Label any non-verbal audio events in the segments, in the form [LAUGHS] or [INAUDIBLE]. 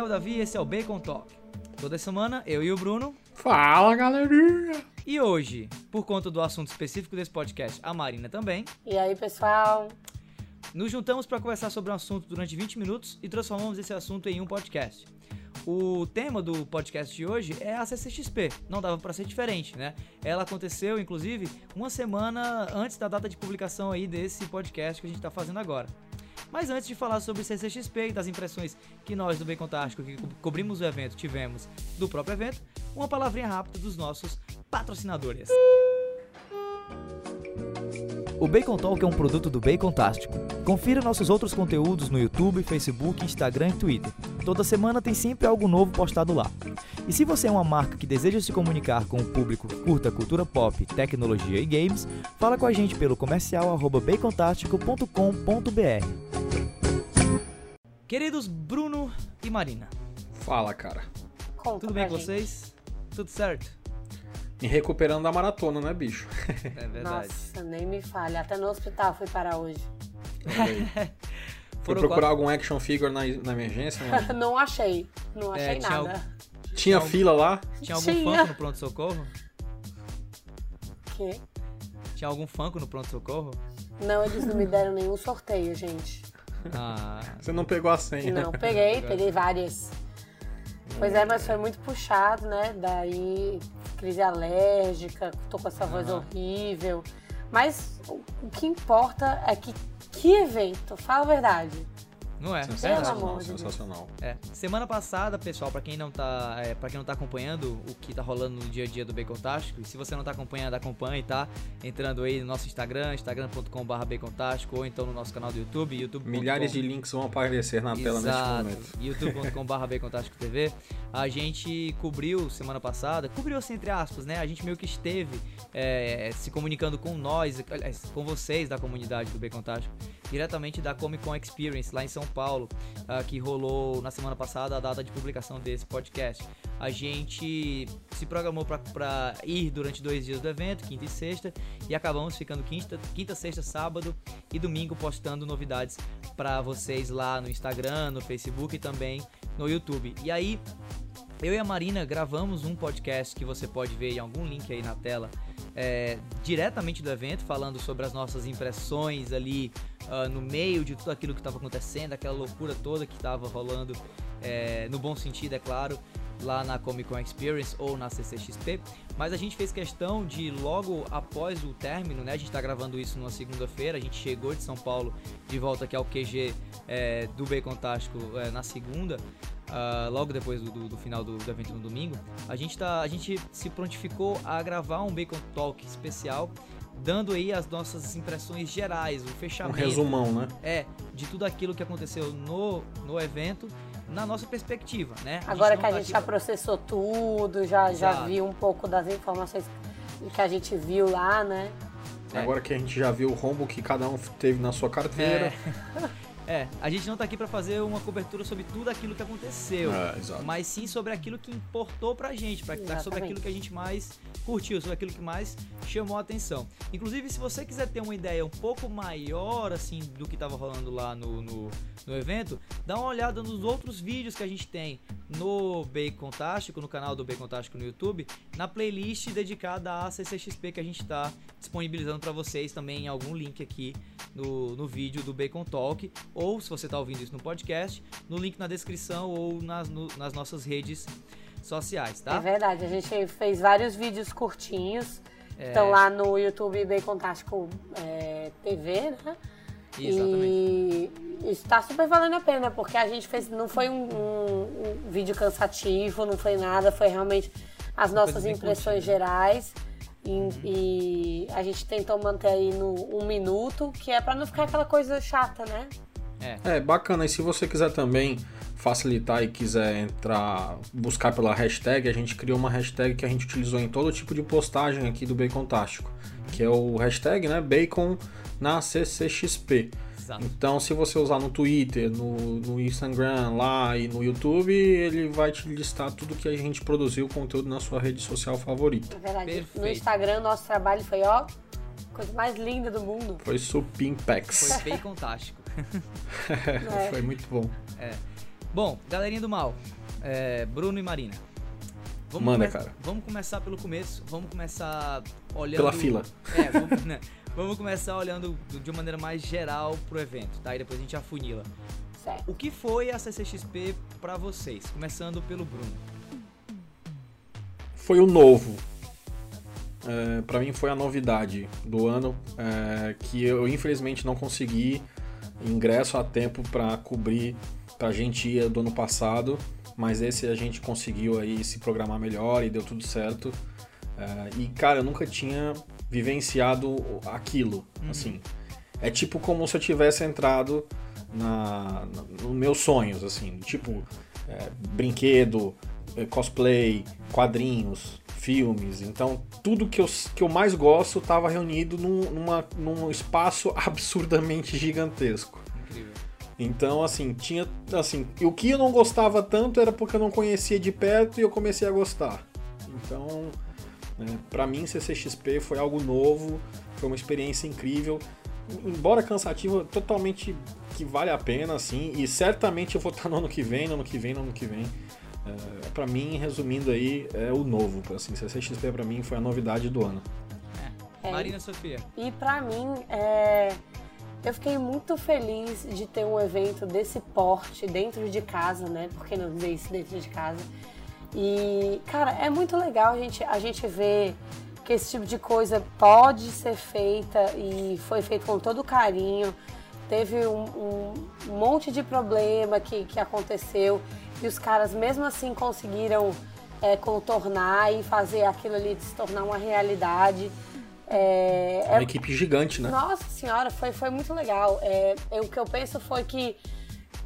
é o Davi e esse é o Bacon Talk. Toda semana, eu e o Bruno. Fala, galerinha! E hoje, por conta do assunto específico desse podcast, a Marina também. E aí, pessoal? Nos juntamos para conversar sobre um assunto durante 20 minutos e transformamos esse assunto em um podcast. O tema do podcast de hoje é a CCXP. Não dava para ser diferente, né? Ela aconteceu, inclusive, uma semana antes da data de publicação aí desse podcast que a gente está fazendo agora. Mas antes de falar sobre CCXP e das impressões que nós do Bem Contástico, que co cobrimos o evento, tivemos do próprio evento, uma palavrinha rápida dos nossos patrocinadores. O Bacon Talk é um produto do Bacon Tástico. Confira nossos outros conteúdos no YouTube, Facebook, Instagram e Twitter. Toda semana tem sempre algo novo postado lá. E se você é uma marca que deseja se comunicar com o público que curta cultura pop, tecnologia e games, fala com a gente pelo comercial bacontástico.com.br. Queridos Bruno e Marina. Fala, cara. Conta Tudo bem com gente. vocês? Tudo certo? Me recuperando da maratona, né, bicho? É verdade. Nossa, nem me fale. Até no hospital fui parar hoje. [LAUGHS] Foi procurar quatro- algum action figure na, na emergência, mano? [LAUGHS] não achei. Não É, achei tinha nada. Tinha Não. fila lá? Tinha algum Tinha. fanco no pronto-socorro? Que? Tinha algum fanco no pronto-socorro? Não, eles não me deram nenhum sorteio, gente. Ah, Você não pegou a senha. Não, peguei, [LAUGHS] peguei várias. Pois é, mas foi muito puxado, né? Daí, crise alérgica, tô com essa voz Aham. horrível. Mas o o que importa é que que evento, fala a verdade. Não é? Sensacional, Deus. sensacional. É. Semana passada, pessoal, pra quem não tá, é, para quem não tá acompanhando o que tá rolando no dia a dia do Bacon Tástico, e se você não tá acompanhando, acompanhe, tá? Entrando aí no nosso Instagram, instagram.com.br bacontástico, ou então no nosso canal do YouTube, youtube. Milhares de links vão aparecer na tela neste Exato. momento. [LAUGHS] youtube.com.br Bacontástico TV. A gente cobriu semana passada, cobriu assim entre aspas, né? A gente meio que esteve é, se comunicando com nós, com vocês da comunidade do Bacontástico, diretamente da Comic Con Experience lá em São Paulo, ah, que rolou na semana passada a data de publicação desse podcast. A gente se programou para ir durante dois dias do evento, quinta e sexta, e acabamos ficando quinta, quinta, sexta, sábado e domingo postando novidades para vocês lá no Instagram, no Facebook e também no YouTube. E aí, eu e a Marina gravamos um podcast que você pode ver em algum link aí na tela, é, diretamente do evento, falando sobre as nossas impressões ali ah, no meio de tudo aquilo que estava acontecendo, aquela loucura toda que estava rolando, é, no bom sentido, é claro, lá na Comic Con Experience ou na CCXP. Mas a gente fez questão de logo após o término, né? A gente tá gravando isso numa segunda-feira, a gente chegou de São Paulo de volta aqui ao QG é, do Bacon Tástico é, na segunda. ah, logo depois do, do- do final do, do evento no domingo, a gente, tá, a gente se prontificou a gravar um Bacon Talk especial, dando aí as nossas impressões gerais, o Um fechamento resumão, né? é de tudo aquilo que aconteceu no, no evento, na nossa perspectiva, né? Agora que a tá gente aqui já processou tudo, já, já viu um pouco das informações que a gente viu lá, né? É. Agora que a gente já viu o rombo que cada um teve na sua carteira. É, [LAUGHS] a gente não tá aqui pra fazer uma cobertura sobre tudo aquilo que aconteceu, É, exato. mas sim sobre aquilo que importou pra gente, pra, sobre aquilo que a gente mais curtiu, sobre aquilo que mais chamou a atenção. Inclusive, se você quiser ter uma ideia um pouco maior, assim, do que tava rolando lá no, no, no evento, dá uma olhada nos outros vídeos que a gente tem no Bacon Tástico, no canal do Bacon Tástico no YouTube, na playlist dedicada à CCXP que a gente tá disponibilizando pra vocês também em algum link aqui no, no vídeo do Bacon Talk, ou se você está ouvindo isso no podcast, no link na descrição ou nas, no- nas nossas redes sociais, É tá? verdade, a gente fez vários vídeos curtinhos. É, Estão lá no YouTube Bacon Tástico é, TV, né? Exatamente. E está super valendo a pena, porque a gente fez. Não foi um, um- um vídeo cansativo, não foi nada, foi realmente as nossas impressões curtinha. gerais. E, e a gente tentou manter aí no um minuto, que é pra não ficar aquela coisa chata, né? É, É, bacana. E se você quiser também facilitar e quiser entrar, buscar pela hashtag, a gente criou uma hashtag que a gente utilizou em todo tipo de postagem aqui do Bacon Tástico, que é o hashtag, né, Bacon na CCXP. Exato. Então, se você usar no Twitter, no, no Instagram lá e no YouTube, ele vai te listar tudo que a gente produziu, conteúdo na sua rede social favorita. Na verdade, no Perfeito. Instagram, nosso trabalho foi, ó, coisa mais linda do mundo. Foi Supimpex. Foi bem fantástico. [LAUGHS] É. Foi muito bom. Bom, galerinha do mal, é, Bruno e Marina. Vamos Manda, cara. Vamos começar pelo começo. Vamos começar olhando. Pela fila. É, [LAUGHS] vamos, né? vamos começar olhando de uma maneira mais geral pro evento, tá? E depois a gente afunila. Certo. O que foi a CCXP para vocês? Começando pelo Bruno. Foi o novo. É, para mim foi a novidade do ano, é, que eu infelizmente não consegui ingresso a tempo para cobrir pra gente ir do ano passado, mas esse a gente conseguiu aí se programar melhor e deu tudo certo. É, e cara, eu nunca tinha vivenciado aquilo, uhum. assim. É tipo como se eu tivesse entrado na, na nos meus sonhos, assim, tipo é, brinquedo, é, cosplay, quadrinhos, filmes. Então, tudo que eu, que eu mais gosto estava reunido num, numa, num espaço [LAUGHS] absurdamente gigantesco. Então, assim, tinha. Assim, o que eu não gostava tanto era porque eu não conhecia de perto e eu comecei a gostar. Então, né, para mim, CCXP foi algo novo, foi uma experiência incrível embora cansativa, totalmente que vale a pena, assim, e certamente eu vou estar no ano que vem, no ano que vem, no ano que vem. É, para mim, resumindo aí, é o novo, assim, CCXP para mim foi a novidade do ano. É. é. Marina Sofia. E para mim, é... eu fiquei muito feliz de ter um evento desse porte dentro de casa, né? Porque não dizer isso dentro de casa. E, cara, é muito legal a gente, a gente ver que esse tipo de coisa pode ser feita e foi feito com todo carinho. Teve um, um, monte de problema que, que aconteceu e os caras mesmo assim conseguiram é, contornar e fazer aquilo ali se tornar uma realidade. É, uma é, equipe gigante, né? Nossa senhora, foi, foi muito legal. É, o que eu penso foi que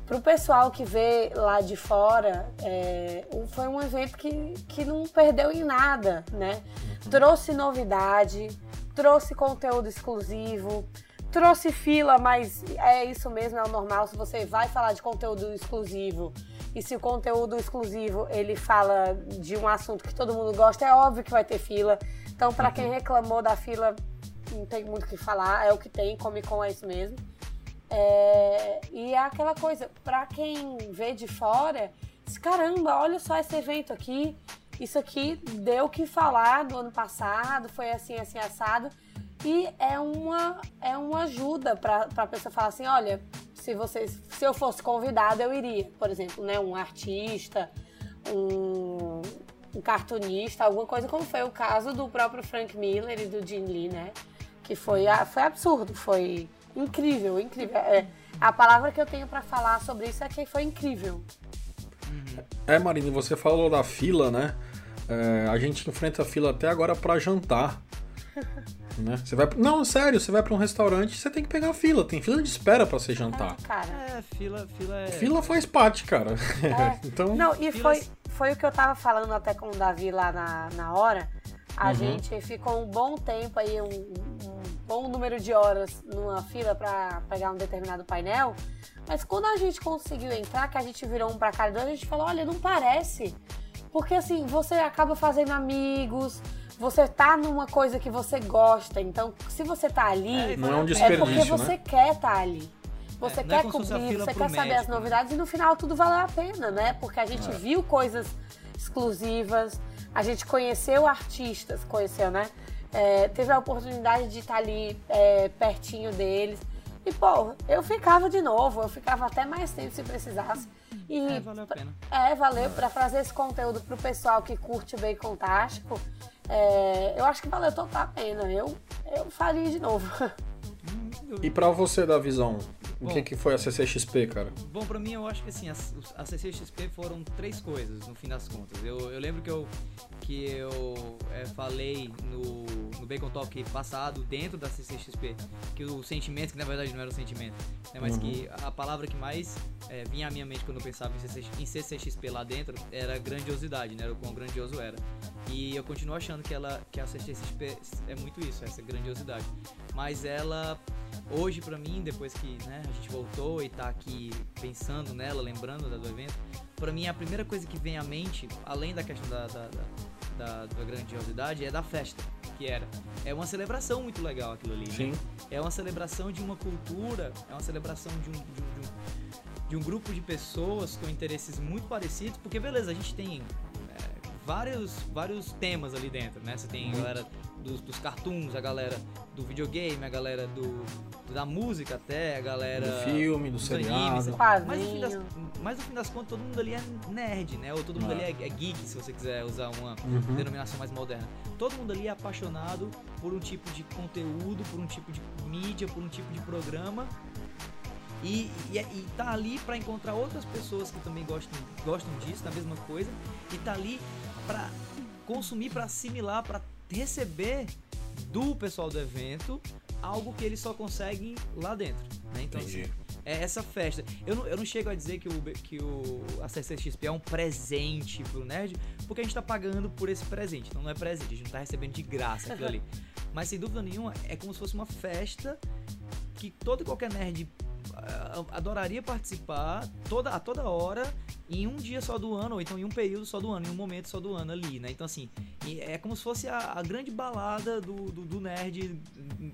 para o pessoal que vê lá de fora, é, foi um evento que, que não perdeu em nada, né? Uhum. Trouxe novidade, trouxe conteúdo exclusivo, trouxe fila, mas é isso mesmo, é o normal. Se você vai falar de conteúdo exclusivo e se o conteúdo exclusivo ele fala de um assunto que todo mundo gosta, é óbvio que vai ter fila. Então, para quem uhum. reclamou da fila, não tem muito o que falar, é o que tem, Comic Con é isso mesmo. É, e é aquela coisa, para quem vê de fora, diz, caramba, olha só esse evento aqui, isso aqui deu o que falar do ano passado, foi assim, assim, assado. E é uma, é uma ajuda para a pessoa falar assim, olha, se vocês, se eu fosse convidado, eu iria. Por exemplo, né, um artista, um, um cartunista, alguma coisa, como foi o caso do próprio Frank Miller e do Jim Lee, né? Que foi, foi absurdo, foi incrível, incrível. É, a palavra que eu tenho para falar sobre isso é que foi incrível. É, Marina, você falou da fila, né? É, a gente enfrenta a fila até agora para jantar. [LAUGHS] né? Você vai, não, sério, você vai para um restaurante, você tem que pegar a fila, tem fila de espera para você jantar. É, cara. É, fila, fila é... Fila faz parte, cara. É. [LAUGHS] então... Não, e foi, foi o que eu tava falando até com o Davi lá na, na hora. A uhum. gente ficou um bom tempo aí, um, um bom número de horas numa fila para pegar um determinado painel, mas quando a gente conseguiu entrar, que a gente virou um para cada dois, a gente falou, olha, não parece. Porque assim, você acaba fazendo amigos, você tá numa coisa que você gosta. Então, se você tá ali, é, não é, um é porque você né? quer estar tá ali. Você é, quer é cobrir, você quer médico, saber as novidades e no final tudo valeu a pena, né? Porque a gente é. viu coisas exclusivas, a gente conheceu artistas, conheceu, né? é, teve a oportunidade de estar ali é, pertinho deles. E, pô, eu ficava de novo, eu ficava até mais tempo se precisasse. E, é, valeu a pena. É, valeu para trazer esse conteúdo pro pessoal que curte o Bacon Tástico. É, eu acho que valeu total a pena. Eu, eu faria de novo. [LAUGHS] E para você da visão, o que, que foi a CCXP, cara? Bom, pra mim eu acho que assim, a, a CCXP foram três coisas, no fim das contas. Eu, eu lembro que eu, que eu é, falei no, no Bacon Talk passado, dentro da CCXP, que o sentimento, que na verdade não era o sentimento, né, mas uhum. que a palavra que mais é, vinha à minha mente quando eu pensava em, CC, em CCXP lá dentro era grandiosidade, né, era o quão grandioso era. E eu continuo achando que, ela, que a CCXP é muito isso, essa grandiosidade. Mas ela hoje para mim, depois que né, a gente voltou e tá aqui pensando nela, lembrando do evento, para mim a primeira coisa que vem à mente, além da questão da, da, da, da, grandiosidade, é da festa, que era. É uma celebração muito legal aquilo ali. Né? Sim. Né? É uma celebração de uma cultura, é uma celebração de um, de um, de um de um grupo de pessoas com interesses muito parecidos, porque beleza, a gente tem é, vários, vários temas ali dentro, né? Você tem a galera dos, dos cartoons, a galera do videogame, a galera do, da música até, a galera. Do filme, do dos seriado. animes. Mas no, fim das, mas no fim das contas, todo mundo ali é nerd, né? Ou todo mundo É. ali é, é geek, se você quiser usar uma Uhum. denominação mais moderna. Todo mundo ali é apaixonado por um tipo de conteúdo, por um tipo de mídia, por um tipo de programa. E, e, e tá ali pra encontrar outras pessoas que também gostam, gostam disso, da mesma coisa. E tá ali pra consumir, pra assimilar, pra receber do pessoal do evento algo que eles só conseguem lá dentro. Né? Então, assim, Entendi. é essa festa. Eu não, eu não chego a dizer que o, que o a CCXP é um presente pro nerd, porque a gente tá pagando por esse presente. Então não é presente, a gente não tá recebendo de graça aquilo [LAUGHS] ali. Mas sem dúvida nenhuma, é como se fosse uma festa que todo e qualquer nerd adoraria participar toda, a toda hora, em um dia só do ano, ou então em um período só do ano, em um momento só do ano ali, né? Então, assim, e é como se fosse a, a grande balada do, do, do nerd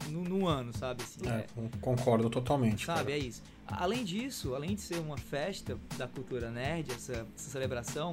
no, no ano, sabe? Assim, É, con- concordo totalmente. Sabe, cara. é isso. Além disso, além de ser uma festa da cultura nerd, essa, essa celebração,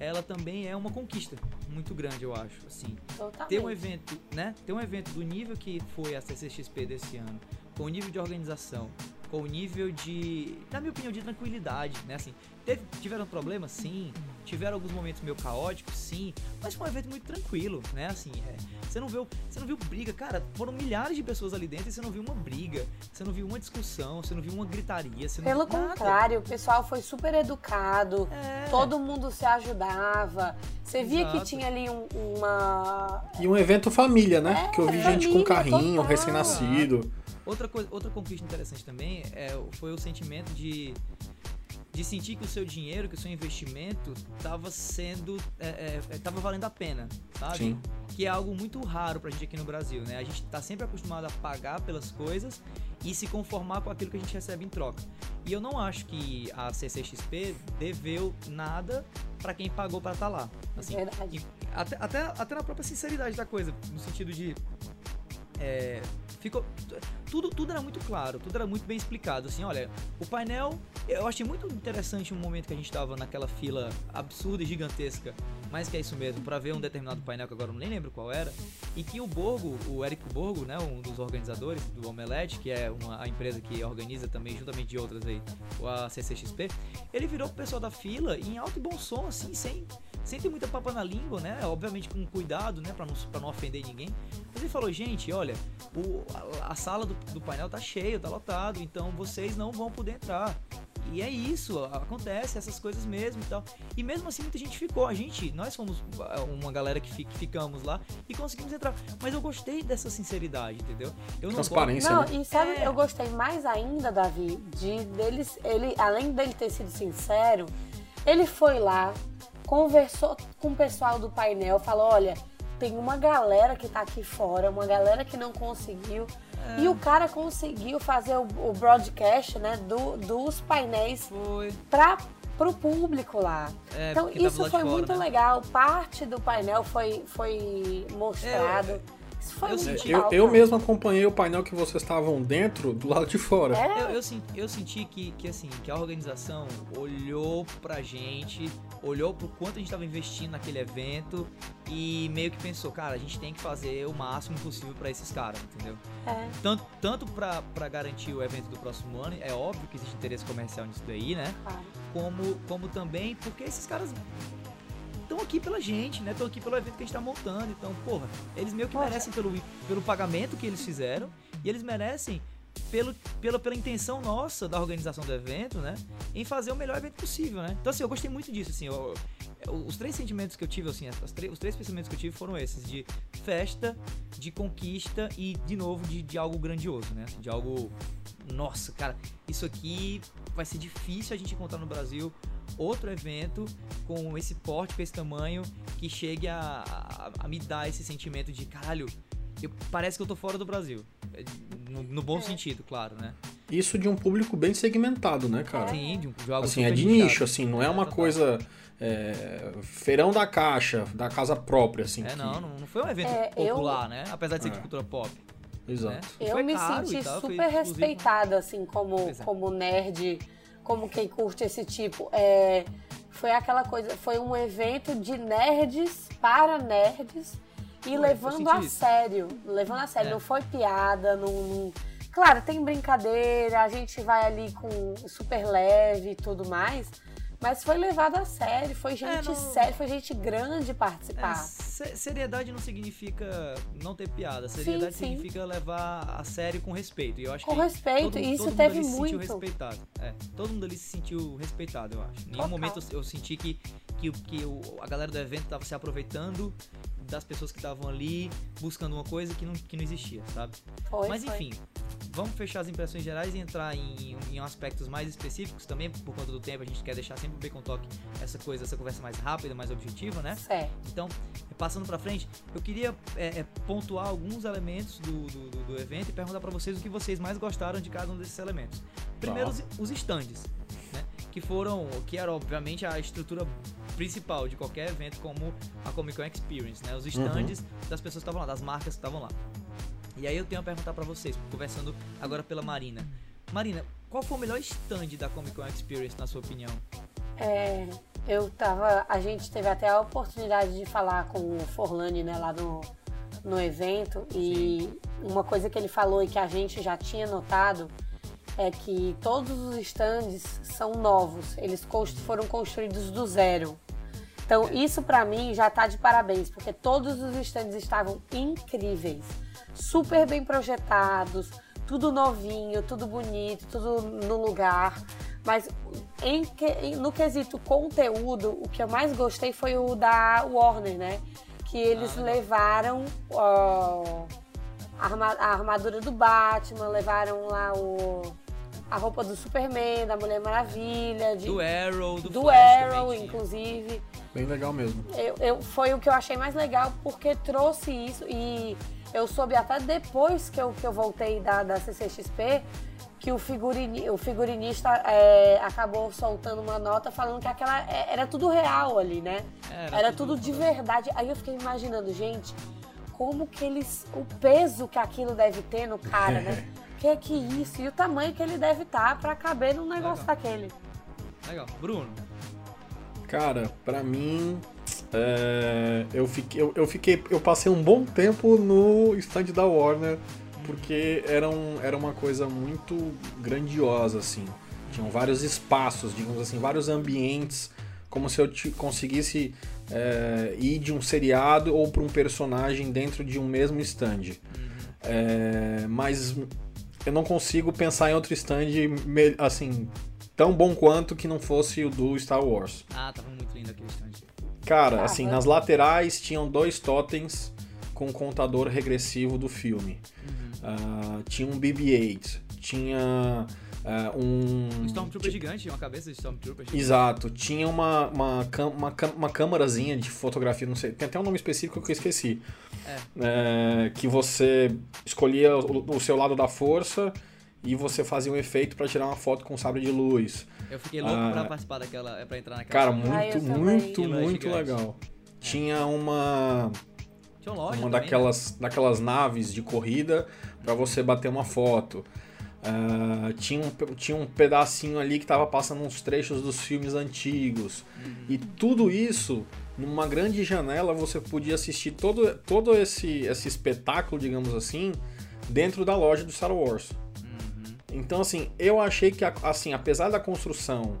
ela também é uma conquista muito grande, eu acho. Assim, Totalmente. ter um evento, né? Ter um evento do nível que foi a CCXP desse ano, com o nível de organização, com o nível de, na minha opinião, de tranquilidade, né? Assim, teve, tiveram problemas, sim. Tiveram alguns momentos meio caóticos, sim. Mas foi um evento muito tranquilo, né? Assim, é, você não viu, você não viu briga, cara. Foram milhares de pessoas ali dentro e você não viu uma briga, você não viu uma discussão, você não viu uma gritaria, você não Pelo contrário, o pessoal foi super educado, É. todo mundo se ajudava. Você via que Exato. tinha ali um- uma. E um evento família, né? É, que eu vi gente com família carrinho, total. recém-nascido. Outra, coisa, outra conquista interessante também é, foi o sentimento de, de sentir que o seu dinheiro, que o seu investimento estava sendo. É, é, tava valendo a pena, sabe? Sim. Que é algo muito raro pra gente aqui no Brasil, né? A gente tá sempre acostumado a pagar pelas coisas e se conformar com aquilo que a gente recebe em troca. E eu não acho que a CCXP deveu nada pra quem pagou pra estar lá. Assim, Verdade. e até, até, até na própria sinceridade da coisa, no sentido de. É, ficou. Tudo, tudo era muito claro, tudo era muito bem explicado. Assim, olha, o painel. Eu achei muito interessante um momento que a gente tava naquela fila absurda e gigantesca, mas que é isso mesmo, pra ver um determinado painel que agora eu nem lembro qual era, e que o Borgo, o Eric Borgo, né, um dos organizadores do Omelete, que é uma, a empresa que organiza também, juntamente de outras aí, a CCXP, ele virou pro pessoal da fila em alto e bom som, assim, sem, sem ter muita papa na língua, né? Obviamente com cuidado, né? Pra não, pra não ofender ninguém. Mas ele falou, gente, olha, o, a, a sala do, do painel tá cheia, tá lotado, então vocês não vão poder entrar. E é isso, acontece essas coisas mesmo e tal. E mesmo assim muita gente ficou. A gente, nós fomos ah, uma galera que, fi- que ficamos lá e conseguimos entrar. Mas eu gostei dessa sinceridade, entendeu? Eu não Transparência. Não, né? e sabe, É. eu gostei mais ainda, Davi, de deles, ele, além dele ter sido sincero, ele foi lá, conversou com o pessoal do painel, falou, olha, tem uma galera que tá aqui fora, uma galera que não conseguiu. É. E o cara conseguiu fazer o, o broadcast, né, do, dos painéis para pro público lá. É, então isso foi fora, muito né? legal. Parte do painel foi, foi mostrado. Isso foi eu senti- Eu, eu mesmo acompanhei o painel que vocês estavam dentro do lado de fora. É, Eu, eu, sen- eu senti que, que, assim, que a organização olhou pra gente, olhou pro quanto a gente tava investindo naquele evento e meio que pensou, cara, a gente tem que fazer o máximo possível pra esses caras, entendeu? é. Tanto, tanto pra, pra garantir o evento do próximo ano, é óbvio que existe interesse comercial nisso daí, né? Claro. Como, como também porque esses caras estão aqui pela gente, né? Estão aqui pelo evento que a gente tá montando. Então, porra, eles meio que Poxa. merecem pelo, pelo pagamento que eles fizeram e eles merecem pelo, pela, pela intenção nossa da organização do evento, né? Em fazer o melhor evento possível, né? Então, assim, eu gostei muito disso, assim. eu- eu- os três sentimentos que eu tive, assim, as três- os três pensamentos que eu tive foram esses: de festa, de conquista e, de novo, de, de algo grandioso, né? De algo. Nossa, cara, isso aqui vai ser difícil a gente encontrar no Brasil outro evento com esse porte, com esse tamanho, que chegue a, a, a me dar esse sentimento de caralho, eu, parece que eu tô fora do Brasil. É, No, no bom É. sentido, claro, né? Isso de um público bem segmentado, né, cara? Sim, de, um, algo Assim, é de nicho, assim, não é uma total. coisa. é, feirão da caixa, da casa própria, assim. É, que- não, não, foi um evento É, eu- popular, né? Apesar de ser de É. cultura pop. Exato. né? Eu foi me senti super respeitada, assim, como, é. como nerd, como quem curte esse tipo. É, foi aquela coisa, foi um evento de nerds para nerds e Foi, levando a isso. sério. Levando a sério, É. não foi piada, não, não- Claro, tem brincadeira, a gente vai ali com super leve e tudo mais. Mas foi levado a sério, foi gente não- séria, foi gente grande É, participar. se- seriedade não significa não ter piada. Seriedade sim. significa levar a sério com respeito. E eu acho Com que respeito, todo, isso todo mundo teve ali se sentiu muito. respeitado. É, todo mundo ali se sentiu respeitado, eu acho. Em nenhum momento eu, eu senti que, que, que o- a galera do evento tava se aproveitando das pessoas que estavam ali buscando uma coisa que não, que não existia, sabe? Foi, Mas foi. Vamos fechar as impressões gerais e entrar em, em aspectos mais específicos também, por conta do tempo. A gente quer deixar sempre o Bacon Talk essa coisa, essa conversa mais rápida, mais objetiva, né? Certo. Então, passando pra frente, eu queria é, é, pontuar alguns elementos do, do, do- do evento e perguntar pra vocês o que vocês mais gostaram de cada um desses elementos. Primeiro, os, os stands, né? Que foram, que era obviamente a estrutura principal de qualquer evento como a Comic Con Experience, né? Os stands das pessoas que estavam lá, das marcas que estavam lá. E aí eu tenho a perguntar pra vocês, conversando agora pela Marina. Marina, qual foi o melhor stand da Comic Con Experience, na sua opinião? É, eu tava. A gente teve até a oportunidade de falar com o Forlani, né, lá no, no evento. E uma coisa que ele falou e que a gente já tinha notado é que todos os stands são novos. Eles foram construídos do zero. Então, isso pra mim já tá de parabéns, porque todos os stands estavam incríveis, super bem projetados, tudo novinho, tudo bonito, tudo no lugar. Mas em que- em- no quesito conteúdo, o que eu mais gostei foi o da Warner, né? Que eles Ah, levaram ó, a, arma- a armadura do Batman, levaram lá o, a roupa do Superman, da Mulher Maravilha, de, Do Arrow, do, do Flash também Arrow, tinha. inclusive. Bem legal mesmo. Eu, eu- foi o que eu achei mais legal porque trouxe isso e eu soube até depois que eu, que eu voltei da, da CCXP que o, figurini, o figurinista é, acabou soltando uma nota falando que aquela é- era tudo real ali, né? Era Era, tudo tudo, de verdade. Aí eu fiquei imaginando, gente, como que eles. o peso que aquilo deve ter no cara, né? [LAUGHS] que que isso? E o tamanho que ele deve estar pra caber num negócio Legal. daquele. Legal. Bruno, Cara, pra mim, é, eu, fiquei, eu, eu fiquei. Eu passei um bom tempo no stand da Warner, porque era, um, era uma coisa muito grandiosa, assim. Tinham vários espaços, digamos assim, vários ambientes, como se eu conseguisse é, ir de um seriado ou para um personagem dentro de um mesmo stand. É, mas eu não consigo pensar em outro stand assim tão bom quanto que não fosse o do Star Wars. Ah, tava muito lindo aquele stand. Cara, Ah, assim, nas laterais tinham dois totens com o contador regressivo do filme. Ah, tinha um BB-8, tinha ah, um... Um Stormtrooper gigante, uma cabeça de Stormtrooper gigante. Exato, tinha uma, uma, uma, uma câmarazinha de fotografia, não sei, tem até um nome específico que eu esqueci. É, que você escolhia o, o seu lado da força e você fazia um efeito para tirar uma foto com sabre de luz. Eu fiquei louco Ah. pra participar daquela. pra entrar naquela. Cara. Ah, muito, também. muito, é muito gigante. legal. Tinha uma, Tinha uma loja. uma também, daquelas, daquelas naves de corrida para você bater uma foto. Ah, tinha, um, tinha um pedacinho ali que tava passando uns trechos dos filmes antigos. E tudo isso, numa grande janela, você podia assistir todo, todo esse, esse espetáculo, digamos assim, dentro da loja do Star Wars. Então, assim, eu achei que, assim, apesar da construção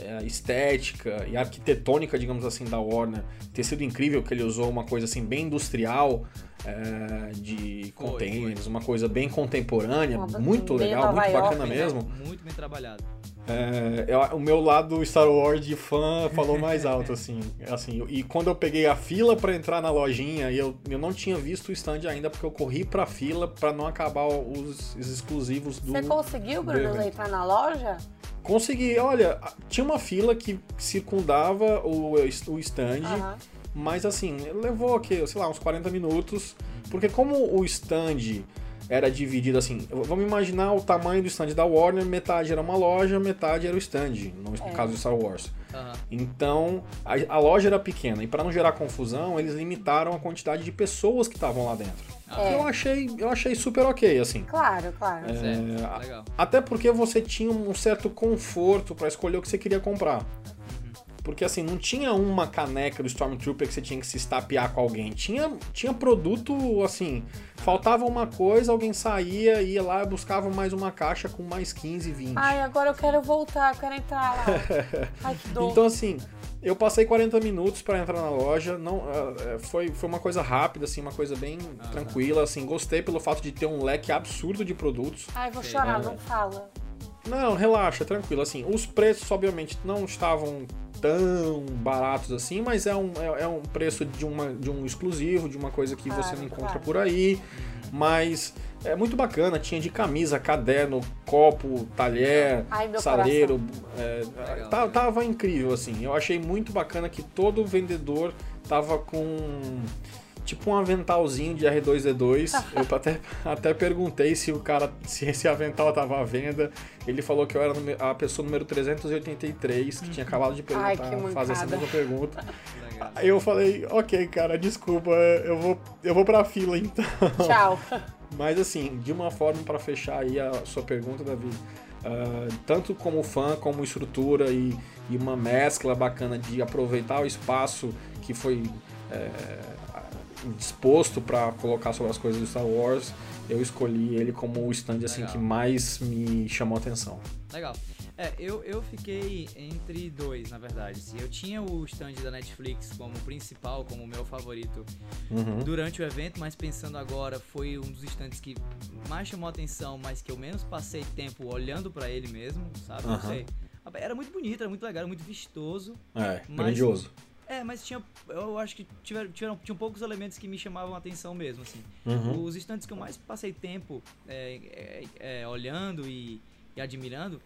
é, estética e arquitetônica, digamos assim, da Warner ter sido incrível, que ele usou uma coisa assim bem industrial, é, de Foi, containers, uma coisa bem contemporânea, muito legal, muito York, bacana né? mesmo. Muito bem trabalhado. É, eu- o meu lado Star Wars de fã falou mais alto, [LAUGHS] assim. assim e quando eu peguei a fila pra entrar na lojinha, e eu, eu não tinha visto o stand ainda, porque eu corri pra fila pra não acabar os, os exclusivos do. Você conseguiu, Bruno, entrar na loja? Consegui, olha, tinha uma fila que circundava o, o stand, Aham. mas assim, levou aqui, sei lá, uns 40 minutos, porque como o stand era dividido assim. Vamos imaginar o tamanho do stand da Warner, metade era uma loja, metade era o stand, no É. caso do Star Wars. Aham. Então, a, a loja era pequena e para não gerar confusão, eles limitaram a quantidade de pessoas que estavam lá dentro. Ah, É. Eu achei, eu achei super ok, assim. Claro, claro. A- legal. Até porque você tinha um certo conforto para escolher o que você queria comprar. Porque assim, não tinha uma caneca do Stormtrooper que você tinha que se estapear com alguém. Tinha, tinha produto, assim, faltava uma coisa, alguém saía, ia lá e buscava mais uma caixa com mais 15, 20. Ai, agora eu quero voltar, eu quero entrar lá. [LAUGHS] Ai, que dor. Então, assim, eu passei 40 minutos para entrar na loja. Não, é, é, foi, foi uma coisa rápida, assim, uma coisa bem Ah, tranquila. Assim, gostei pelo fato de ter um leque absurdo de produtos. Ai, vou Sei, chorar, é. não fala. Não, relaxa, tranquilo. Assim, os preços, obviamente, não estavam tão baratos assim, mas é um, é, é um preço de, uma, de um exclusivo, de uma coisa que você Claro, não encontra claro. por aí. Mas é muito bacana, tinha de camisa, caderno, copo, talher, Ai, saleiro. é, Legal, tá- tava incrível, assim. Eu achei muito bacana que todo vendedor tava com tipo um aventalzinho de R2D2. Eu até, até perguntei se o cara, se esse avental tava à venda. Ele falou que eu era a pessoa número 383, que tinha acabado de perguntar, Ai, fazer essa mesma pergunta. Eu falei, ok, cara, desculpa, eu vou, eu vou pra fila então. Tchau. [LAUGHS] Mas assim, de uma forma para fechar aí a sua pergunta, Davi, ah, tanto como fã, como estrutura e, e uma mescla bacana de aproveitar o espaço que foi é, disposto para colocar sobre as coisas do Star Wars, eu escolhi ele como o stand assim Legal. que mais me chamou a atenção. Legal. É, eu, eu fiquei entre dois, na verdade. Assim, eu tinha o stand da Netflix como principal, como meu favorito Uhum. durante o evento, mas pensando agora, foi um dos stands que mais chamou a atenção, mas que eu menos passei tempo olhando pra ele mesmo, sabe? Não Aham. sei. Era muito bonito, era muito legal, era muito vistoso. É, Mas- grandioso. É, mas tinha. Eu acho que tiveram, tiveram, tinham poucos elementos que me chamavam a atenção mesmo, assim. Uhum. Os stands que eu mais passei tempo é, é, é, olhando e, e admirando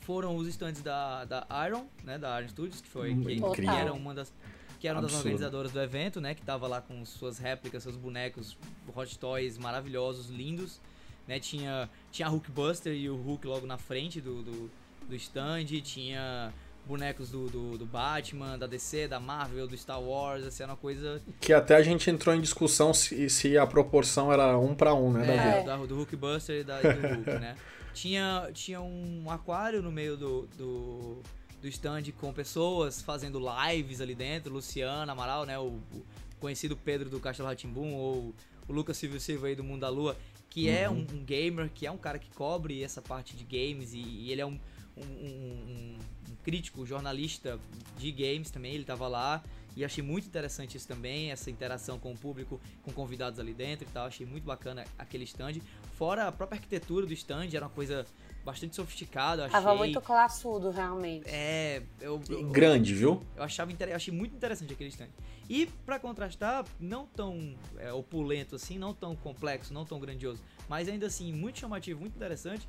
foram os stands da, da Iron, né, da Iron Studios, que foi Hum, que, que era uma das que era uma das organizadoras do evento, né, que tava lá com suas réplicas, seus bonecos, hot toys maravilhosos, lindos, né, tinha tinha a Hulkbuster e o Hulk logo na frente do, do, do stand, tinha bonecos do, do, do Batman, da DC, da Marvel, do Star Wars, assim, era uma coisa Que até a gente entrou em discussão se, se a proporção era um para um, né? É, É. da- do Hulkbuster e da, e do Hulk, [LAUGHS] né? Tinha, tinha um aquário no meio do, do, do stand com pessoas fazendo lives ali dentro, Luciana Amaral, né? O, o conhecido Pedro do Castelo Ratimbum, ou o Lucas Silvio Silva aí do Mundo da Lua, que é um, um gamer, que é um cara que cobre essa parte de games e, e ele é um, um, um- um crítico, jornalista de games também, ele tava lá. E achei muito interessante isso também, essa interação com o público, com convidados ali dentro e tal. Achei muito bacana aquele stand. Fora a própria arquitetura do stand, era uma coisa bastante sofisticada. Achei, Tava muito classudo, realmente. É, eu, eu, Grande, viu? eu achava inter... eu achei muito interessante aquele stand. E pra contrastar, não tão é, opulento assim, não tão complexo, não tão grandioso, mas ainda assim muito chamativo, muito interessante,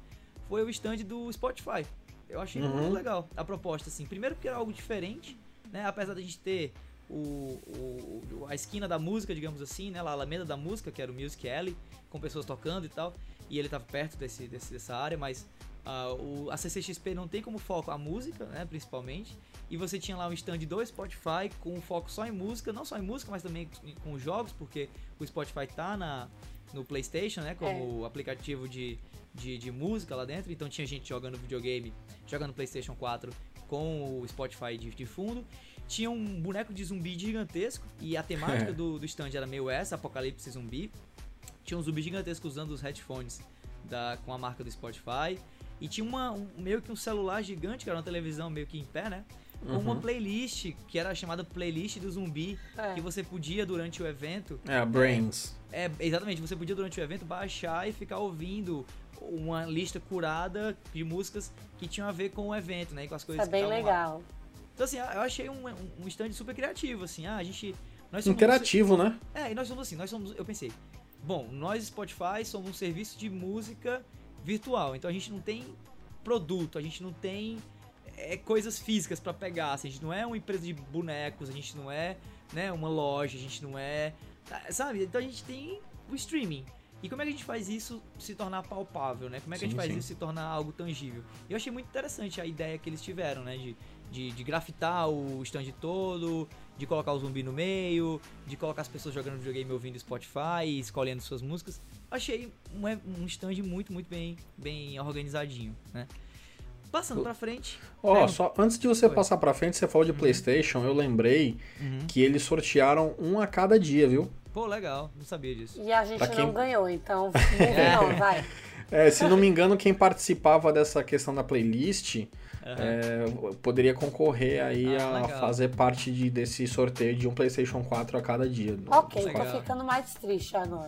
foi o stand do Spotify. Eu achei Uhum. muito legal a proposta assim. Primeiro porque era algo diferente, né? Apesar da gente ter o, o- a esquina da música, digamos assim, né? Lá, a Alameda da música, que era o Music Alley, com pessoas tocando e tal. E ele tava perto desse, desse- dessa área, mas ah, o, a CCXP não tem como foco a música, né? Principalmente. E você tinha lá um stand do Spotify com foco só em música, não só em música, mas também com jogos, porque o Spotify tá na, no PlayStation, né? Como aplicativo de, de, de música lá dentro. Então tinha gente jogando videogame, jogando PlayStation 4 com o Spotify de, de fundo. Tinha um boneco de zumbi gigantesco e a temática É. [LAUGHS] do, do stand era meio essa, apocalipse zumbi. Tinha um zumbi gigantesco usando os headphones da, com a marca do Spotify. E tinha uma, um- meio que um celular gigante, que era uma televisão meio que em pé, né? Com uma Uhum. playlist, que era chamada playlist do zumbi, É. que você podia durante o evento. É, a Brains. É, exatamente, você podia durante o evento baixar e ficar ouvindo uma lista curada de músicas que tinham a ver com o evento, né? E com as Isso coisas é bem que estavam lá. legal. Então assim, eu achei um, um- um stand super criativo, assim. Ah, a gente. Nós somos Interativo, né? é, e nós somos assim, nós somos. Eu pensei, bom, nós Spotify somos um serviço de música virtual, então a gente não tem produto, a gente não tem é, coisas físicas pra pegar, assim, a gente não é uma empresa de bonecos, a gente não é né, uma loja, a gente não é. Sabe? Então a gente tem o streaming. E como é que a gente faz isso se tornar palpável, né? Como é que sim, a gente faz sim. isso se tornar algo tangível? Eu achei muito interessante a ideia que eles tiveram, né? De, de, de grafitar o stand todo, de colocar o zumbi no meio, de colocar as pessoas jogando videogame ouvindo Spotify, escolhendo suas músicas. Achei um, um stand muito, muito bem, bem organizadinho, né? Passando pra frente. Ó, oh, só antes de você Foi. passar pra frente, você falou de uhum. PlayStation, eu lembrei uhum. que eles sortearam um a cada dia, viu? Pô, legal, não sabia disso. E a gente pra não quem... ganhou, então [LAUGHS] não, vai. É, se não me engano, quem participava dessa questão da playlist uhum. é, poderia concorrer aí ah, a legal. fazer parte de, desse sorteio de um PlayStation 4 a cada dia. Ok, tô ficando mais triste agora.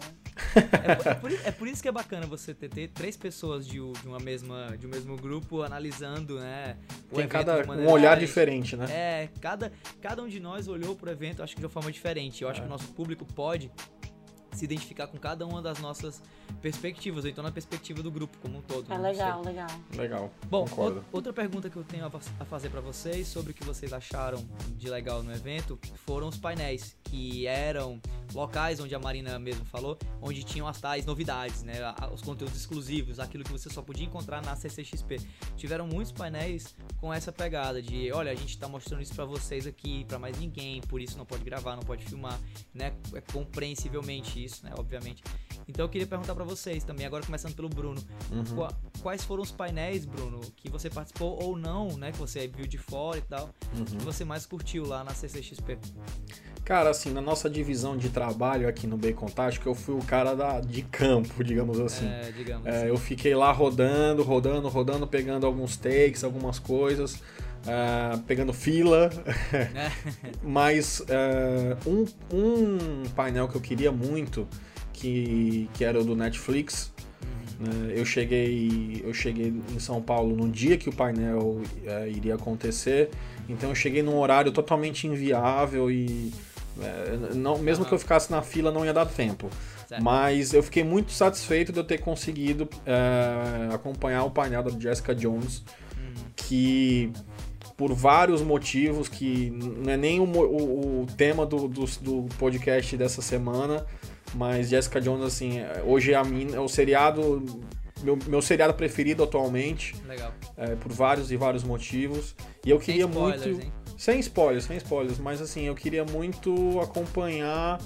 É por, é, por, é, por, isso que é bacana você ter, ter três pessoas de, de, uma mesma, de um mesmo grupo analisando, né? Tem cada um olhar diferente, né? É, cada, cada um de nós olhou pro evento, acho que de uma forma diferente. Eu acho é. que o nosso público pode se identificar com cada uma das nossas perspectivas, ou então na perspectiva do grupo como um todo. É legal, legal. Legal. Bom, o, outra pergunta que eu tenho a, fazer para vocês sobre o que vocês acharam de legal no evento foram os painéis, que eram locais onde a Marina mesmo falou, onde tinham as tais novidades, né? Os conteúdos exclusivos, aquilo que você só podia encontrar na CCXP. Tiveram muitos painéis com essa pegada de, olha, a gente tá mostrando isso para vocês aqui, para mais ninguém, por isso não pode gravar, não pode filmar, né? É compreensivelmente isso, né? Obviamente. Então eu queria perguntar para vocês também, agora começando pelo Bruno, uhum. quais foram os painéis, Bruno, que você participou ou não, né? Que você viu de fora e tal, uhum. que você mais curtiu lá na CCXP? Cara, assim, na nossa divisão de trabalho aqui no Bacon Tático, eu fui o cara da, de campo, digamos assim. É, digamos é, assim. Eu fiquei lá rodando, rodando, rodando, pegando alguns takes, algumas coisas, uh, pegando fila. É. [LAUGHS] Mas uh, um, um painel que eu queria muito, que, que era o do Netflix, uhum. né, eu cheguei eu cheguei em São Paulo no dia que o painel iria acontecer, então eu cheguei num horário totalmente inviável e não, mesmo uhum. que eu ficasse na fila, não ia dar tempo. Certo. Mas eu fiquei muito satisfeito de eu ter conseguido é, acompanhar o painel da Jessica Jones, uhum. que por vários motivos, que não é nem o, o, o tema do, do, do, podcast dessa semana, mas Jessica Jones, assim, hoje é, a minha, é o seriado, meu, meu seriado preferido atualmente. Legal. É, por vários e vários motivos. E eu queria muito. Hein? Sem spoilers, sem spoilers, mas assim, eu queria muito acompanhar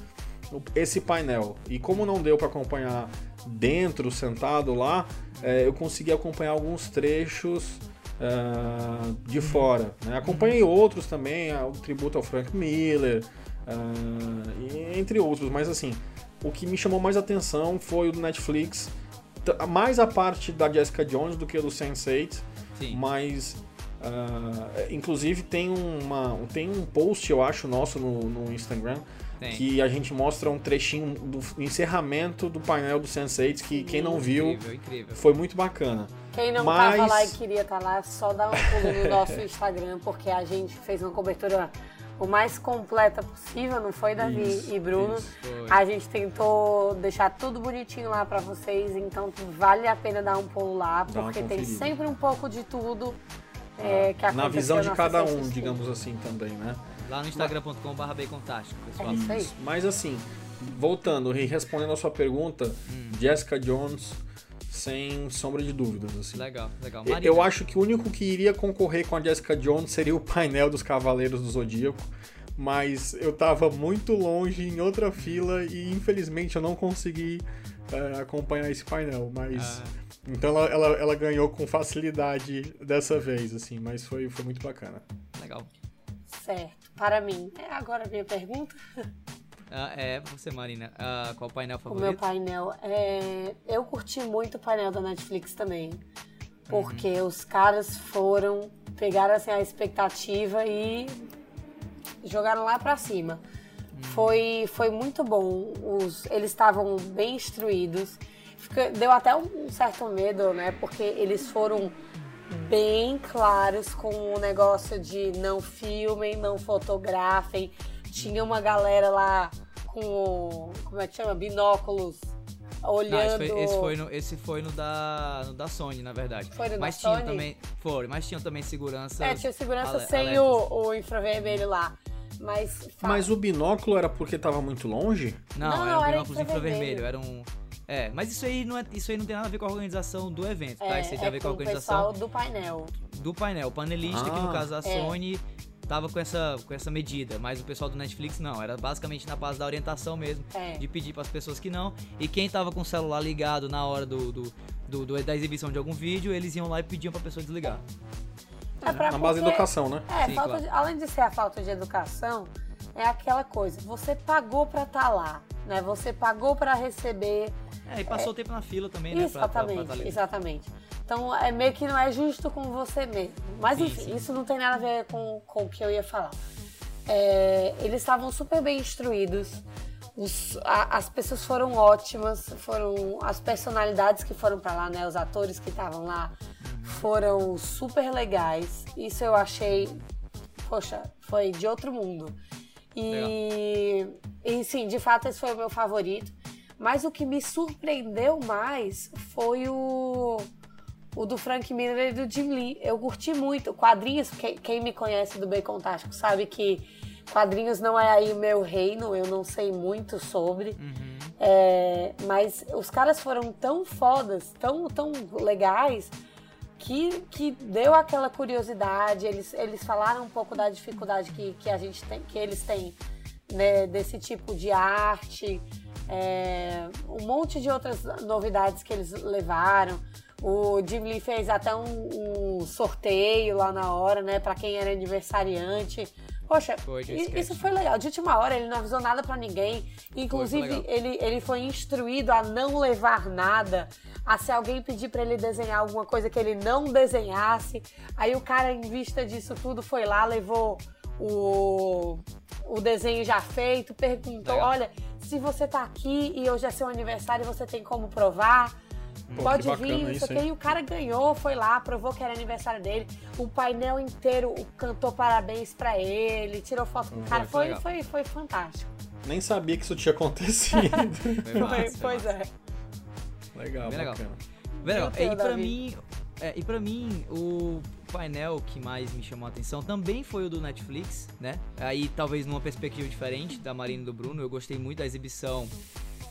esse painel. E como não deu para acompanhar dentro, sentado lá, é, eu consegui acompanhar alguns trechos uh, de fora. Né? Acompanhei outros também, o tributo ao Frank Miller, uh, entre outros, mas assim, o que me chamou mais atenção foi o do Netflix, mais a parte da Jessica Jones do que o do Sense8, mas Uh, inclusive tem, uma, tem um post, eu acho, nosso no, no Instagram, tem. que a gente mostra um trechinho do encerramento do painel do Sense8, que quem não viu incrível, incrível. foi muito bacana. Quem não Mas... tava lá e queria estar tá lá, só dá um pulo no nosso [LAUGHS] Instagram, porque a gente fez uma cobertura o mais completa possível, não foi, Davi isso, e Bruno? Isso, a gente tentou deixar tudo bonitinho lá para vocês, então vale a pena dar um pulo lá, porque tem sempre um pouco de tudo é, que Na visão de cada um, digamos assim, também, né? Lá no instagram.com.br bemcontástico, pessoal. É isso aí. Mas assim, voltando e respondendo a sua pergunta, hum. Jessica Jones, sem sombra de dúvidas. Assim. Legal, legal. Marina. Eu acho que o único que iria concorrer com a Jessica Jones seria o painel dos Cavaleiros do Zodíaco. Mas eu tava muito longe em outra fila e infelizmente eu não consegui é, acompanhar esse painel. Mas. Ah então ela, ela, ela, ganhou com facilidade dessa vez, assim, mas foi, foi muito bacana. Legal. Certo. Para mim, é agora a minha pergunta. [LAUGHS] Ah, é, você, Marina, ah, qual painel favorito? O meu painel, é... eu curti muito o painel da Netflix também, porque uhum. os caras foram, pegaram assim, a expectativa e jogaram lá pra cima. Uhum. Foi, foi muito bom, os, eles estavam bem instruídos, deu até um certo medo, né? Porque eles foram bem claros com o negócio de não filmem, não fotografem. Tinha uma galera lá com, como é que chama? Binóculos olhando. Não, esse, foi, esse, foi, no, esse foi no da, no da Sony, na verdade. Foi no mas da tinha Sony? também, foi, mas tinha também segurança. É, tinha segurança sem o, o infravermelho lá. Mas, mas o binóculo era porque tava muito longe? Não, não era um binóculo infravermelho. Era um É, mas isso aí não, é, isso aí não tem nada a ver com a organização do evento, tá? É, Isso aí tem a é ver com a organização pessoal do painel. do painel. O panelista, que no Ah. caso a É. Sony, tava com essa, com essa medida, mas o pessoal do Netflix não. Era basicamente na base da orientação mesmo, É. de pedir para as pessoas que não. E quem tava com o celular ligado na hora do, do, do- do- da exibição de algum vídeo, eles iam lá e pediam pra pessoa desligar. É pra Na base de porque- educação, né? É, Sim, falta claro. de- além de ser a falta de educação, é aquela coisa, você pagou pra estar lá, né? Você pagou pra receber. É, e passou o tempo na fila também, né? pra- pra- pra Exatamente, exatamente. Então é meio que não é justo com você mesmo. Mas Sim, enfim, sim. isso não tem nada a ver com, com o que eu ia falar. É, eles estavam super bem instruídos. os- a- as pessoas foram ótimas, foram as personalidades que foram pra lá, né? Os atores que estavam lá foram super legais. Isso eu achei, poxa, foi de outro mundo. E, e sim, de fato esse foi o meu favorito. Mas o que me surpreendeu mais foi o, o do Frank Miller e do Jim Lee. Eu curti muito. Quadrinhos, quem, quem me conhece do Bacon Tático sabe que quadrinhos não é aí o meu reino, eu não sei muito sobre. Uhum. É, mas os caras foram tão fodas, tão, tão legais, que, que deu aquela curiosidade. Eles, eles falaram um pouco da dificuldade que, que a gente tem, que eles têm né, desse tipo de arte. É, um monte de outras novidades que eles levaram. O Jim Lee fez até um, um sorteio lá na hora, né, para quem era aniversariante. Poxa, Foi, isso foi legal. De última hora, ele não avisou nada pra ninguém. Inclusive, legal. ele, ele foi instruído a não levar nada. A se alguém pedir pra ele desenhar alguma coisa que ele não desenhasse. Aí o cara, em vista disso tudo, foi lá, levou o, o desenho já feito, perguntou: Legal. olha, se você tá aqui e hoje é seu aniversário, você tem como provar? Pô, Pode vir, não sei isso, hein? E o cara ganhou, foi lá, provou que era aniversário dele. O painel inteiro cantou parabéns pra ele, tirou foto com o cara. Muito Foi, legal. foi, foi fantástico. Nem sabia que isso tinha acontecido. [LAUGHS] Foi massa, foi pois massa. é. legal, Bem legal. bacana. Legal. E E Davi? mim, é, e para mim o painel que mais me chamou a atenção também foi o do Netflix, né? Aí talvez numa perspectiva diferente da Marina e do Bruno, eu gostei muito da exibição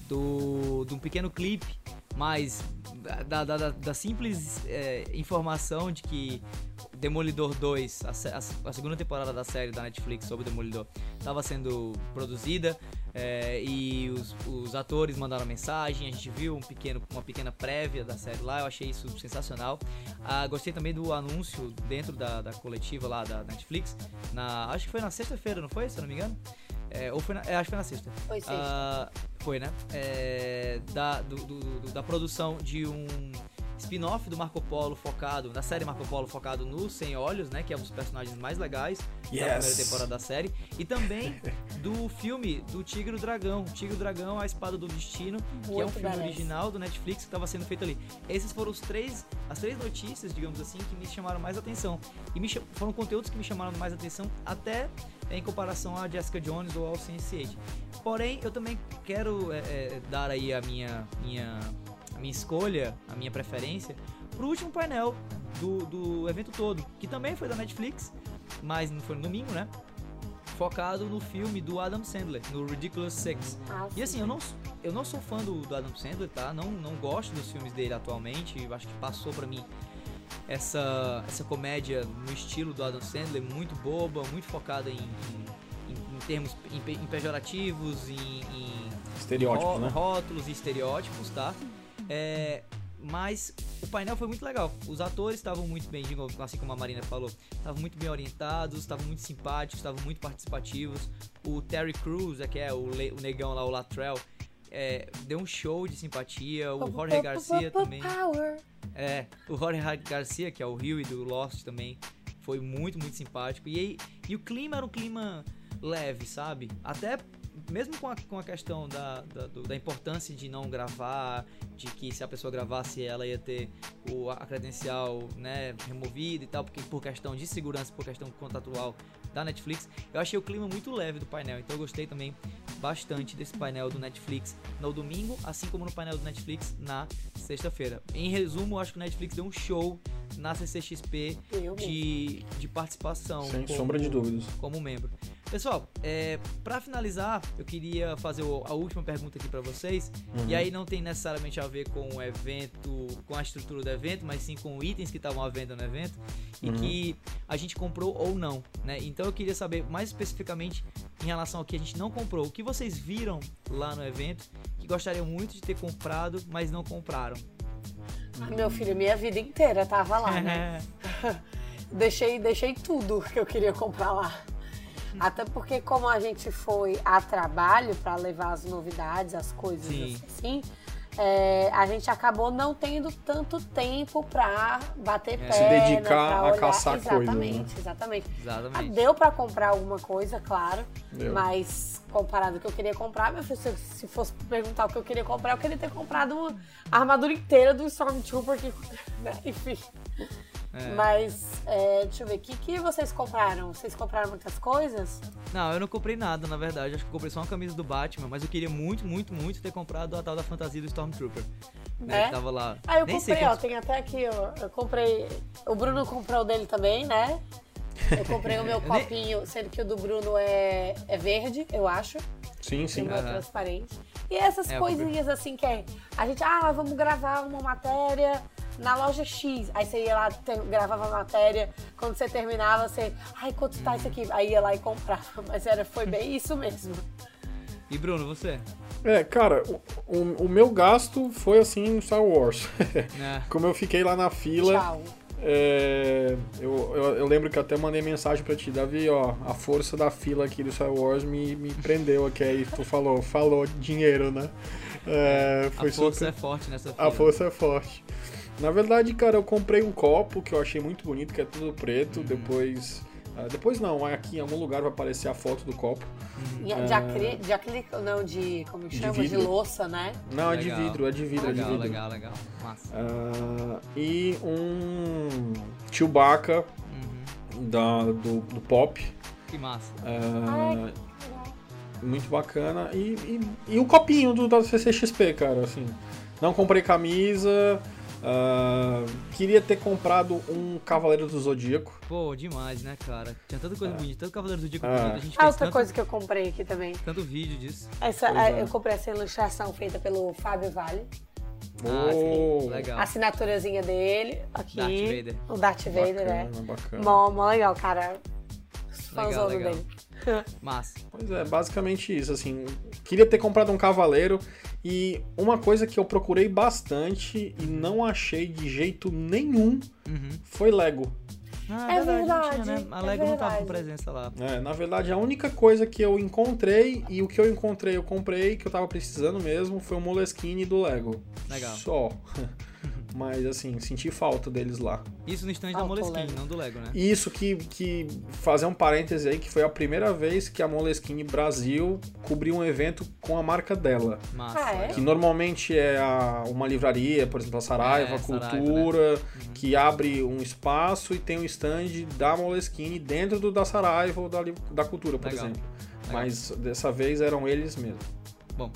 do de um pequeno clipe, mas da, da, da- da simples é, informação de que Demolidor 2, a, a- a segunda temporada da série da Netflix sobre Demolidor, estava sendo produzida é, e os, os atores mandaram mensagem, a gente viu um pequeno, uma pequena prévia da série lá, eu achei isso sensacional. Ah, gostei também do anúncio dentro da, da coletiva lá da Netflix, na, acho que foi na sexta-feira, não foi? Se eu não me engano. É, ou foi na, é, acho que foi na sexta. Foi sexta. Ah, foi, né? É, da, do- do- do- da produção de um spin-off do Marco Polo focado, da série Marco Polo focado no Sem Olhos, né? Que é um dos personagens mais legais da Yes. primeira temporada da série. E também do filme do Tigre e o Dragão. Tigre e o Dragão, A Espada do Destino, que é um Muito filme original do Netflix que estava sendo feito ali. Esses foram os três, as três notícias, digamos assim, que me chamaram mais atenção. E me foram conteúdos que me chamaram mais atenção até em comparação a Jessica Jones ou ao Sense8. Porém, eu também quero é, é, dar aí a minha, minha, minha escolha, a minha preferência pro último painel do, do evento todo, que também foi da Netflix, mas não foi no domingo, né? Focado no filme do Adam Sandler, no Ridiculous Six. Ah, E assim, eu não, eu não sou fã do, do Adam Sandler, tá? Não, não gosto dos filmes dele atualmente. Eu acho que passou pra mim essa, essa comédia no estilo do Adam Sandler, muito boba, muito focada em, em, em- termos em, em pejorativos, em, em Estereótipos, ró- né? rótulos e estereótipos, tá? É, mas o painel foi muito legal. Os atores estavam muito bem, digo, assim como a Marina falou, estavam muito bem orientados, estavam muito simpáticos, estavam muito participativos. O Terry Crews, é que é o, le- o negão lá, o Latrell, é, deu um show de simpatia. O Jorge Garcia também. É, o Jorge Garcia, que é o Rio e do Lost também, foi muito, muito simpático. E, aí, e o clima era um clima leve, sabe? Até mesmo com a, com a questão da, da, do- da importância de não gravar, de que se a pessoa gravasse ela ia ter o, a credencial né, removida e tal, porque por questão de segurança, por questão contratual da Netflix, eu achei o clima muito leve do painel, então eu gostei também bastante desse painel do Netflix no domingo, assim como no painel do Netflix na sexta-feira. Em resumo, eu acho que o Netflix deu um show na CCXP de, de participação. Sem como- sombra de dúvidas. como membro. Pessoal, é, para finalizar, eu queria fazer a última pergunta aqui para vocês. Uhum. E aí não tem necessariamente a ver com o evento, com a estrutura do evento, mas sim com itens que estavam à venda no evento e Uhum. que a gente comprou ou não, né? Então eu queria saber mais especificamente em relação ao que a gente não comprou, o que vocês viram lá no evento que gostariam muito de ter comprado, mas não compraram. Ah, Meu filho, minha vida inteira tava lá, né? [LAUGHS] [LAUGHS] deixei, deixei tudo que eu queria comprar lá. [LAUGHS] Até porque como a gente foi a trabalho para levar as novidades, as coisas Sim. assim, é, a gente acabou não tendo tanto tempo para bater É. perna, Se dedicar pra a olhar. caçar coisas, né? exatamente, exatamente. Ah, Exatamente. deu para comprar alguma coisa, claro, Deu. mas comparado ao que eu queria comprar, meu filho, se, se fosse perguntar o que eu queria comprar, eu queria ter comprado uma armadura inteira do Stormtrooper, que, [LAUGHS] né, enfim. É. Mas, é, deixa eu ver, o que, que vocês compraram? Vocês compraram muitas coisas? Não, eu não comprei nada, na verdade. Acho que eu comprei só uma camisa do Batman, mas eu queria muito, muito, muito ter comprado a tal da fantasia do Stormtrooper. Né? É? Que tava lá. Ah, eu Nem comprei, ó, tem até aqui, ó, eu comprei, o Bruno comprou o dele também, né? Eu comprei o [LAUGHS] meu copinho, sendo que o do Bruno é, é verde, eu acho. Sim, sim. meu é transparente. E essas É, coisinhas assim que é, a gente, ah, vamos gravar uma matéria na loja X. Aí você ia lá, gravava a matéria, quando você terminava, você, ai, quanto tá isso aqui? Aí ia lá e comprava. [LAUGHS] Mas era, foi bem isso mesmo. E Bruno, você? É, cara, o, o, o meu gasto foi assim em Star Wars. [LAUGHS] É. Como eu fiquei lá na fila, Tchau. é, eu, eu, eu lembro que eu até mandei mensagem pra ti, Davi, ó, a força da fila aqui do Star Wars me, me prendeu aqui, aí tu falou, falou dinheiro, né? É, foi a força super- é forte nessa A fila. força é forte. Na verdade, cara, eu comprei um copo que eu achei muito bonito, que é tudo preto. Depois. ah, depois não, aqui em algum lugar vai aparecer a foto do copo. E é De, acri, de acrílico, não, de, como que De chama? De, vidro. louça, né? Não, é de Legal. vidro, é de vidro, é de Legal, vidro. legal, legal. Massa. Ah, e um Chewbacca Uhum. da, do, do pop. Que massa. ah, muito bacana. E, e, e o copinho do, da CCXP, cara, assim. Não comprei camisa. Ah, queria ter comprado um Cavaleiro do Zodíaco. Pô, demais, né, cara? Tinha tanta coisa bonita, tanto Cavaleiro do Zodíaco Ah. bonito. A gente Ah, fez outra tanto, coisa que eu comprei aqui também. tanto vídeo disso. Essa, ah, é. Eu comprei essa ilustração feita pelo Fábio Vale. Ah, Oh. Legal. A assinaturazinha dele, aqui. Darth Vader. O Darth Vader, né? Bacana, bacana. Mó, mó legal, cara. Legal, Fãzão legal. dele. [LAUGHS] Massa. Pois é, basicamente isso, assim. Queria ter comprado um cavaleiro e uma coisa que eu procurei bastante e não achei de jeito nenhum Uhum. foi Lego. Ah, É não verdade, tinha, né? A é Lego não tava com presença lá. É, na verdade, a única coisa que eu encontrei e o que eu encontrei, eu comprei, que eu tava precisando mesmo, foi o Moleskine do Lego. Legal. Só. [LAUGHS] Mas assim, senti falta deles lá. Isso no stand Ah, da Moleskine, Lego. não do Lego, né? Isso que, que fazer um parêntese aí, que foi a primeira vez que a Moleskine Brasil cobriu um evento com a marca dela. Massa. Ah, é? Que normalmente é a- uma livraria, por exemplo, a Saraiva, É, a Saraiva, Cultura, né? que abre um espaço e tem um stand da Moleskine dentro do da Saraiva ou da, da Cultura, por Legal. exemplo. Legal. Mas dessa vez eram eles mesmo. Bom.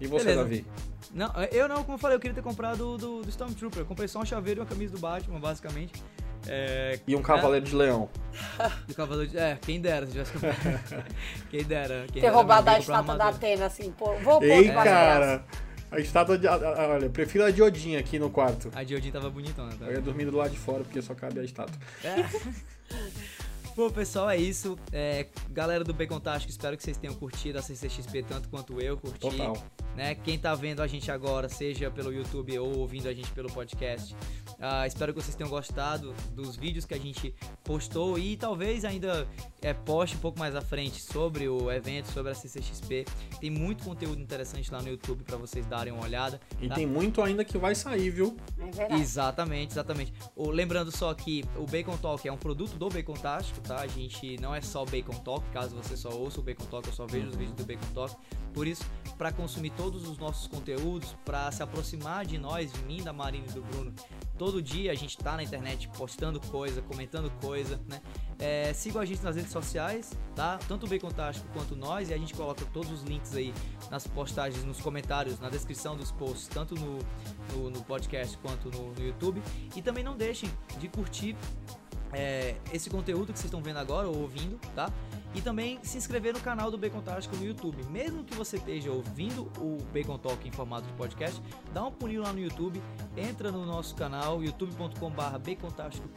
E você, Beleza. Davi? Não, eu não, como eu falei, eu queria ter comprado do, do Stormtrooper. Eu comprei só um chaveiro e uma camisa do Batman, basicamente. É, E um Cavaleiro de Leão. [LAUGHS] do Cavaleiro de... É, quem dera se tivesse comprado. [LAUGHS] quem dera. Quem Ter dera, roubado a estátua da. Atena, assim, pô, vou pôr Ei, cara! A estátua de. Olha, eu prefiro a de Odin aqui no quarto. A Diodin tava bonitona, tá? Eu ia dormir do lado de fora porque só cabe a estátua. É. [LAUGHS] Bom, pessoal, é isso. É, galera do Bacon Tástico, espero que vocês tenham curtido a CCXP tanto quanto eu curti. Total. Né? Quem tá vendo a gente agora, seja pelo YouTube ou ouvindo a gente pelo podcast, ah, espero que vocês tenham gostado dos vídeos que a gente postou e talvez ainda é, poste um pouco mais à frente sobre o evento, sobre a CCXP. Tem muito conteúdo interessante lá no YouTube para vocês darem uma olhada. E tá? tem muito ainda que vai sair, viu? É verdade. Exatamente, exatamente. O- lembrando só que o Bacon Talk é um produto do Bacon Tá? A gente não é só o Bacon Talk, caso você só ouça o Bacon Talk, eu só vejo os vídeos do Bacon Talk. Por isso, para consumir todos os nossos conteúdos, para se aproximar de nós, de mim, da Marina e do Bruno, todo dia a gente tá na internet postando coisa, comentando coisa, né? É, sigam a gente nas redes sociais, tá? Tanto o Bacon Tástico quanto nós, e a gente coloca todos os links aí nas postagens, nos comentários, na descrição dos posts, tanto no, no, no podcast quanto no, no YouTube. E também não deixem de curtir é, esse conteúdo que vocês estão vendo agora ou ouvindo, tá? E também se inscrever no canal do Bacon Tático no YouTube. Mesmo que você esteja ouvindo o Bacon Talk em formato de podcast, dá um pulinho lá no YouTube, entra no nosso canal youtube.com.br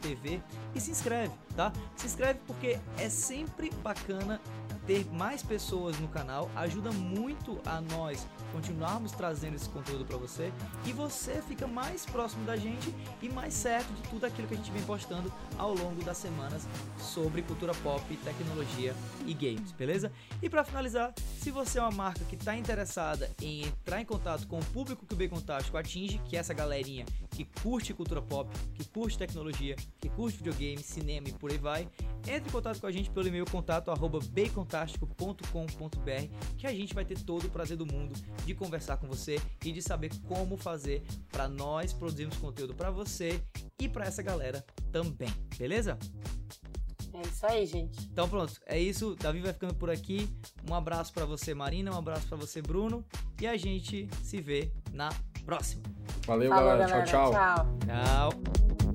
TV e se inscreve, tá? Se inscreve porque é sempre bacana ter mais pessoas no canal ajuda muito a nós continuarmos trazendo esse conteúdo para você e você fica mais próximo da gente e mais certo de tudo aquilo que a gente vem postando ao longo das semanas sobre cultura pop, tecnologia e games, beleza? E para finalizar, se você é uma marca que está interessada em entrar em contato com o público que o Bacon Tástico atinge, que é essa galerinha que curte cultura pop, que curte tecnologia, que curte videogame, cinema e por aí vai, entre em contato com a gente pelo e-mail contato arroba que a gente vai ter todo o prazer do mundo de conversar com você e de saber como fazer para nós produzirmos conteúdo para você e para essa galera também, beleza? É isso aí, gente. Então pronto, é isso. Davi vai ficando por aqui. Um abraço para você, Marina. Um abraço para você, Bruno. E a gente se vê na próxima. Valeu, Falou, galera. galera. Tchau, tchau. Tchau. tchau.